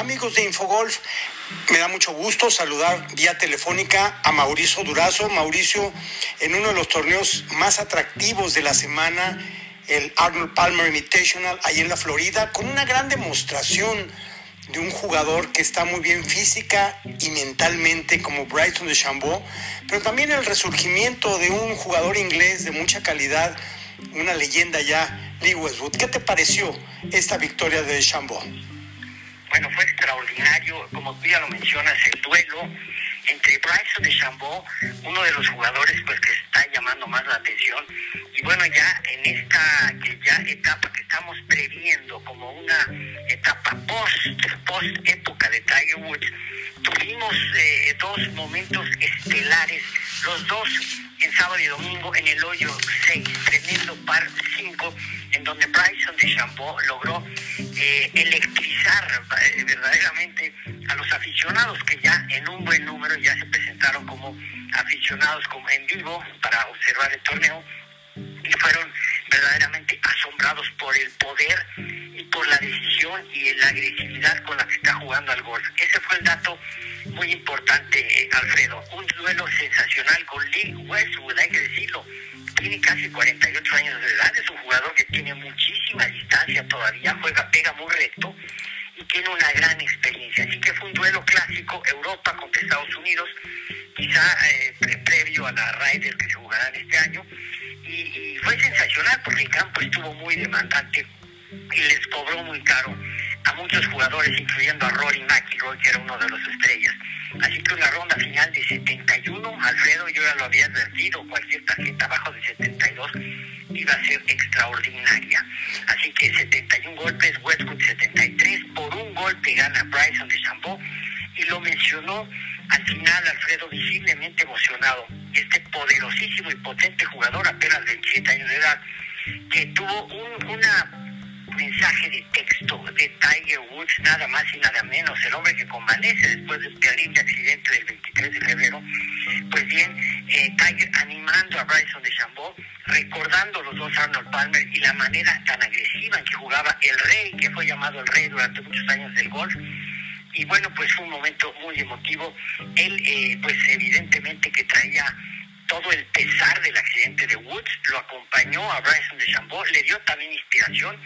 Amigos de Infogolf, me da mucho gusto saludar vía telefónica a Mauricio Durazo. Mauricio, en uno de los torneos más atractivos de la semana, el Arnold Palmer Invitational, ahí en la Florida, con una gran demostración de un jugador que está muy bien física y mentalmente como Brighton de Chambó, pero también el resurgimiento de un jugador inglés de mucha calidad, una leyenda ya, Lee Westwood. ¿Qué te pareció esta victoria de Chambó? Bueno, fue extraordinario, como tú ya lo mencionas, el duelo entre Bryson de Chambó, uno de los jugadores pues que está llamando más la atención, y bueno, ya en esta ya etapa que estamos previendo como una etapa post, post época de Tiger Woods, tuvimos eh, dos momentos estelares, los dos en sábado y domingo en el hoyo 6, tremendo par 5, en donde Bryson de Chambó logró eh, eh, verdaderamente a los aficionados que ya en un buen número ya se presentaron como aficionados como en vivo para observar el torneo y fueron verdaderamente asombrados por el poder y por la decisión y la agresividad con la que está jugando al golf. Ese fue el dato muy importante, Alfredo. Un duelo sensacional con Lee Westwood, hay que decirlo. Tiene casi 48 años de edad, es un jugador que tiene muchísima distancia todavía, juega, pega muy recto y tiene una gran experiencia. Así que fue un duelo clásico, Europa contra Estados Unidos, quizá eh, previo a la Ryder que se jugarán este año. Y, fue sensacional porque el campo estuvo muy demandante y les cobró muy caro a muchos jugadores, incluyendo a Rory McIlroy, que era uno de los estrellas. Así que una ronda final de 71, Alfredo, yo ya lo había advertido, cualquier tarjeta abajo de 72 iba a ser extraordinaria. Así que 71 golpes, Westwood 73, por golpe gana Bryson de Chambó, y lo mencionó al final Alfredo visiblemente emocionado, este poderosísimo y potente jugador apenas de 27 años de edad, que tuvo un, una mensaje de texto de Tiger Woods, nada más y nada menos, el hombre que convalece después del terrible accidente del 23 de febrero, pues bien, eh, Tiger animando a Bryson de Chambó, recordando los dos Arnold Palmer y la manera tan agresiva en que jugaba el rey, que fue llamado el rey durante muchos años del golf, y bueno, pues fue un momento muy emotivo. Él, eh, pues evidentemente que traía todo el pesar del accidente de Woods, lo acompañó a Bryson de Chambó, le dio también inspiración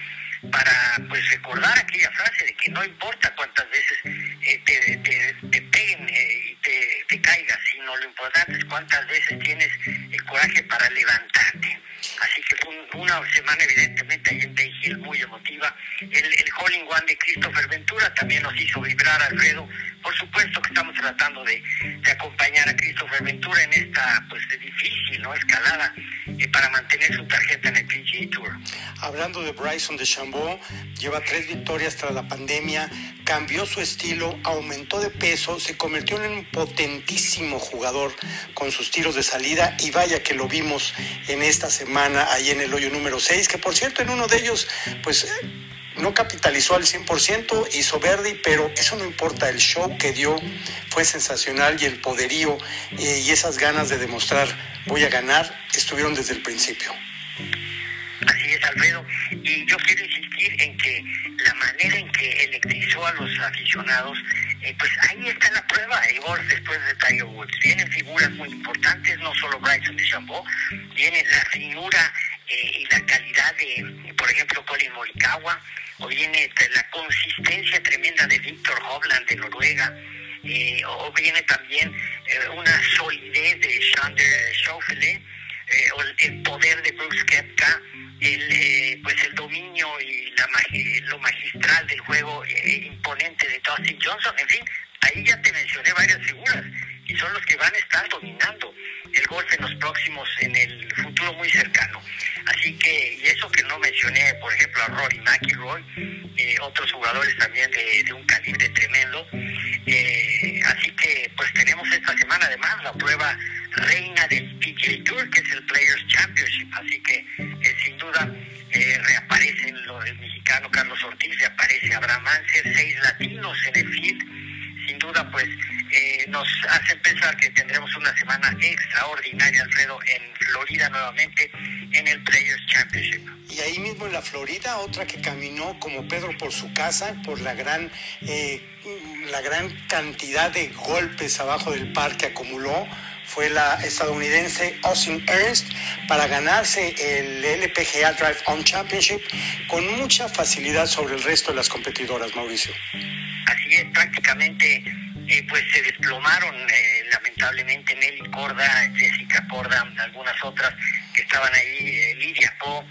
para pues recordar aquella frase de que no importa cuántas veces eh, te, te, te, peguen eh, y te, te caigas, sino lo importante es cuántas veces tienes el coraje para levantarte. Así que fue un, una semana evidentemente ahí en Bay Hill muy emotiva. El, el Holling One de Christopher Ventura también nos hizo vibrar, Alfredo. Por supuesto que estamos tratando de, de acompañar a Christopher Ventura en esta pues difícil ¿no? escalada eh, para mantener su tarjeta en el PGA Tour. Hablando de Bryson de Chambó, lleva tres victorias tras la pandemia, cambió su estilo, aumentó de peso, se convirtió en un potentísimo jugador con sus tiros de salida y vaya que lo vimos en esta semana ahí en el hoyo número 6, que por cierto en uno de ellos pues no capitalizó al 100%, hizo verde, pero eso no importa, el show que dio fue sensacional y el poderío eh, y esas ganas de demostrar voy a ganar estuvieron desde el principio. Así es, Alfredo. Y yo quiero insistir en que la manera en que electrizó a los aficionados, eh, pues ahí está la prueba, Igor, después de Tiger Woods. Vienen figuras muy importantes, no solo Bryson de Chambó, viene la finura eh, y la calidad de, por ejemplo, Colin Morikawa, o viene la consistencia tremenda de Víctor Hovland de Noruega, eh, o viene también una solidez de Eh, el, poder de Brooks Koepka, el, eh, pues el dominio y la magi lo magistral del juego imponente de Dustin Johnson, en fin, ahí ya te mencioné varias figuras y son los que van a estar dominando el golf en los próximos, en el futuro muy cercano. Así que, y eso que no mencioné, por ejemplo, a Rory McIlroy, eh, otros jugadores también de, de un calibre tremendo. Eh, así que, pues tenemos esta semana además la prueba reina del PGA Tour, que es el Players Championship. Así que, eh, sin duda, eh, reaparecen lo del mexicano Carlos Ortiz, reaparece Abraham Anser, seis latinos en el field. Sin duda, pues eh, nos hacen pensar que tendremos una semana extraordinaria, Alfredo, en Florida nuevamente, en el Players Championship. Y ahí mismo en la Florida, otra que caminó como Pedro por su casa, por la gran, eh, la gran cantidad de golpes abajo del par que acumuló, fue la estadounidense Austin Ernst para ganarse el LPGA Drive On Championship con mucha facilidad sobre el resto de las competidoras, Mauricio. Así es, prácticamente eh, pues se desplomaron eh, lamentablemente Nelly Corda, Jessica Corda, algunas otras que estaban ahí, eh, Lidia Po,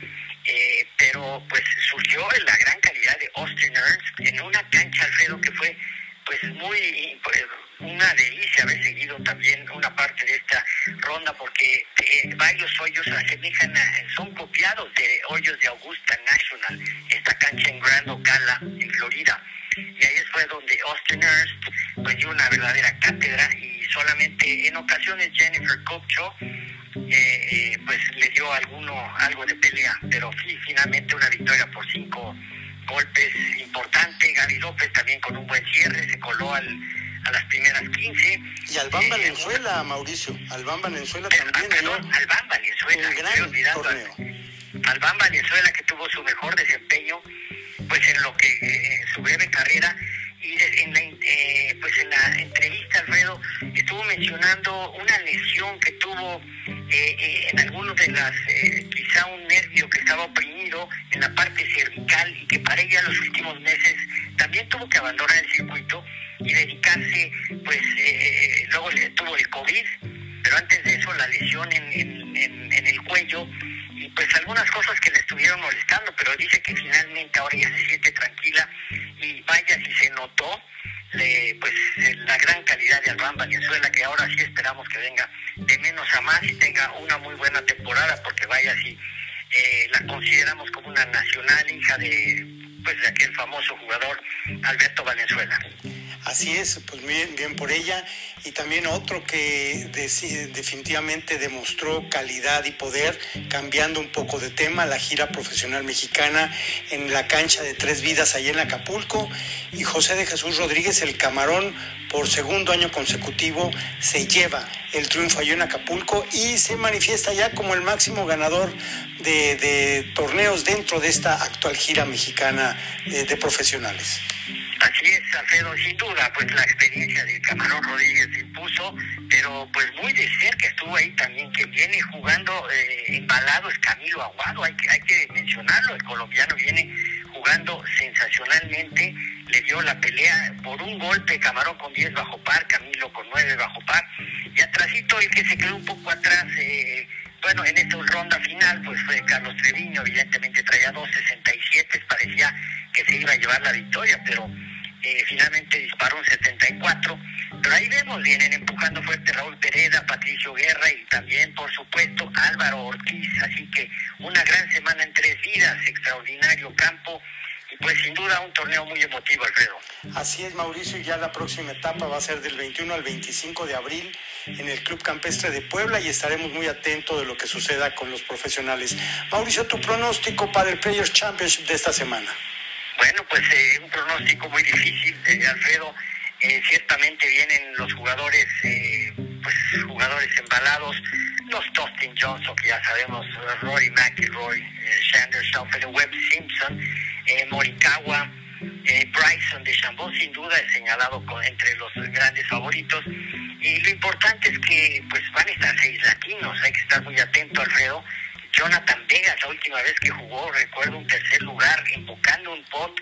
pero pues surgió la gran calidad de Austin Ernst en una cancha, Alfredo, que fue pues muy pues, una delicia haber seguido también una parte de esta ronda porque varios hoyos asemejan son copiados de hoyos de Augusta National, esta cancha en Grand Ocala, en Florida. Y ahí fue donde Austin Ernst pues dio una verdadera cátedra y solamente en ocasiones Jennifer Copcho eh, eh, pues le dio alguno algo de pelea, pero sí, finalmente una victoria por cinco golpes importante. Gaby López también con un buen cierre, se coló al, a las primeras 15. Y Albán eh, Valenzuela, Mauricio. Albán Valenzuela también. Perdón, Albán Valenzuela. Un gran torneo. Albán Valenzuela que tuvo su mejor desempeño pues en lo que eh, su breve carrera y en la, eh, pues en la entrevista Alfredo estuvo mencionando una lesión que tuvo eh, en algunos de las quizá un nervio que estaba oprimido en la parte cervical y que para ella los últimos meses también tuvo que abandonar el circuito y dedicarse pues luego le tuvo el covid pero antes de eso la lesión en, en el cuello pues algunas cosas que le estuvieron molestando, pero dice que finalmente ahora ya se siente tranquila y vaya si se notó pues la gran calidad de Albán Venezuela, que ahora sí esperamos que venga de menos a más y tenga una muy buena temporada, porque vaya si eh, la consideramos como una nacional hija de pues de aquel famoso jugador Alberto Valenzuela. Así es, pues bien, bien por ella. Y también otro que definitivamente demostró calidad y poder, cambiando un poco de tema, la gira profesional mexicana en la cancha de Tres Vidas allá en Acapulco. Y José de Jesús Rodríguez, el camarón, por segundo año consecutivo, se lleva el triunfo allá en Acapulco y se manifiesta ya como el máximo ganador de, torneos dentro de esta actual gira mexicana eh, de profesionales. Así es, Alfredo, sin duda, pues la experiencia de Camarón Rodríguez impuso, pero pues muy de cerca estuvo ahí también, que viene jugando eh, embalado es Camilo Aguado, hay que, hay que mencionarlo, el colombiano viene jugando sensacionalmente, le dio la pelea por un golpe, Camarón con 10 bajo par, Camilo con 9 bajo par, y atrásito el que se quedó un poco atrás, eh, bueno, en esta ronda final, pues fue Carlos Treviño, evidentemente traía 2.67, parecía que se iba a llevar la victoria, pero finalmente disparó un 74. Pero ahí vemos, vienen empujando fuerte Raúl Pereda, Patricio Guerra y también, por supuesto, Álvaro Ortiz. Así que una gran semana en tres vidas, extraordinario campo. Y pues sin duda un torneo muy emotivo, Alfredo. Así es, Mauricio, y ya la próxima etapa va a ser del 21 al 25 de abril en el Club Campestre de Puebla y estaremos muy atentos de lo que suceda con los profesionales. Mauricio, tu pronóstico para el Players Championship de esta semana. Bueno, pues eh, un pronóstico muy difícil, eh, Alfredo. Eh, ciertamente vienen los jugadores, pues jugadores embalados, los Dustin Johnson, que ya sabemos, Rory McIlroy, Shander Schauffer, Webb Simpson, Morikawa, Bryson de Chambon, sin duda es señalado entre los grandes favoritos. Y lo importante es que pues van a estar seis latinos, hay que estar muy atento, Alfredo Jonathan Vegas, la última vez que jugó, recuerdo un tercer lugar, invocando un pot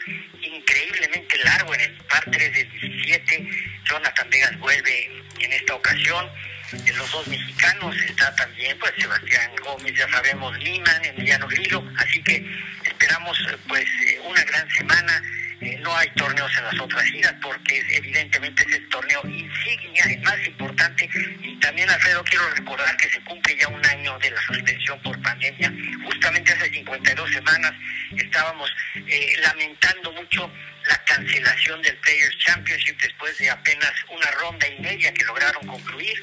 increíblemente largo en el par 3 del 17. Jonathan Vegas vuelve en esta ocasión. En los dos mexicanos está también pues Sebastián Gómez, ya sabemos, Liman, Emiliano Grillo, así que esperamos pues eh, una gran semana eh, no hay torneos en las otras giras porque evidentemente es el torneo insignia, el más importante. Y también, Alfredo, quiero recordar que se cumple ya un año de la suspensión por pandemia. Justamente hace 52 semanas estábamos eh, lamentando mucho la cancelación del Players Championship después de apenas una ronda y media que lograron concluir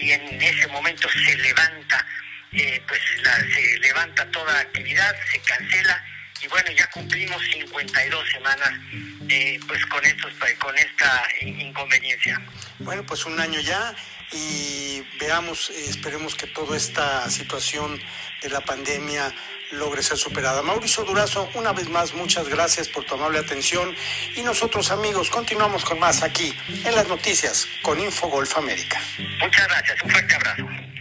y en ese momento se levanta eh, pues se levanta toda actividad, se cancela y bueno, ya cumplimos 52 semanas eh, pues con, estos, con esta inconveniencia. Bueno, pues un año ya y veamos, esperemos que toda esta situación de la pandemia logre ser superada. Mauricio Durazo, una vez más, muchas gracias por tu amable atención y nosotros amigos continuamos con más aquí en las noticias con Infogolf América. Muchas gracias, un fuerte abrazo.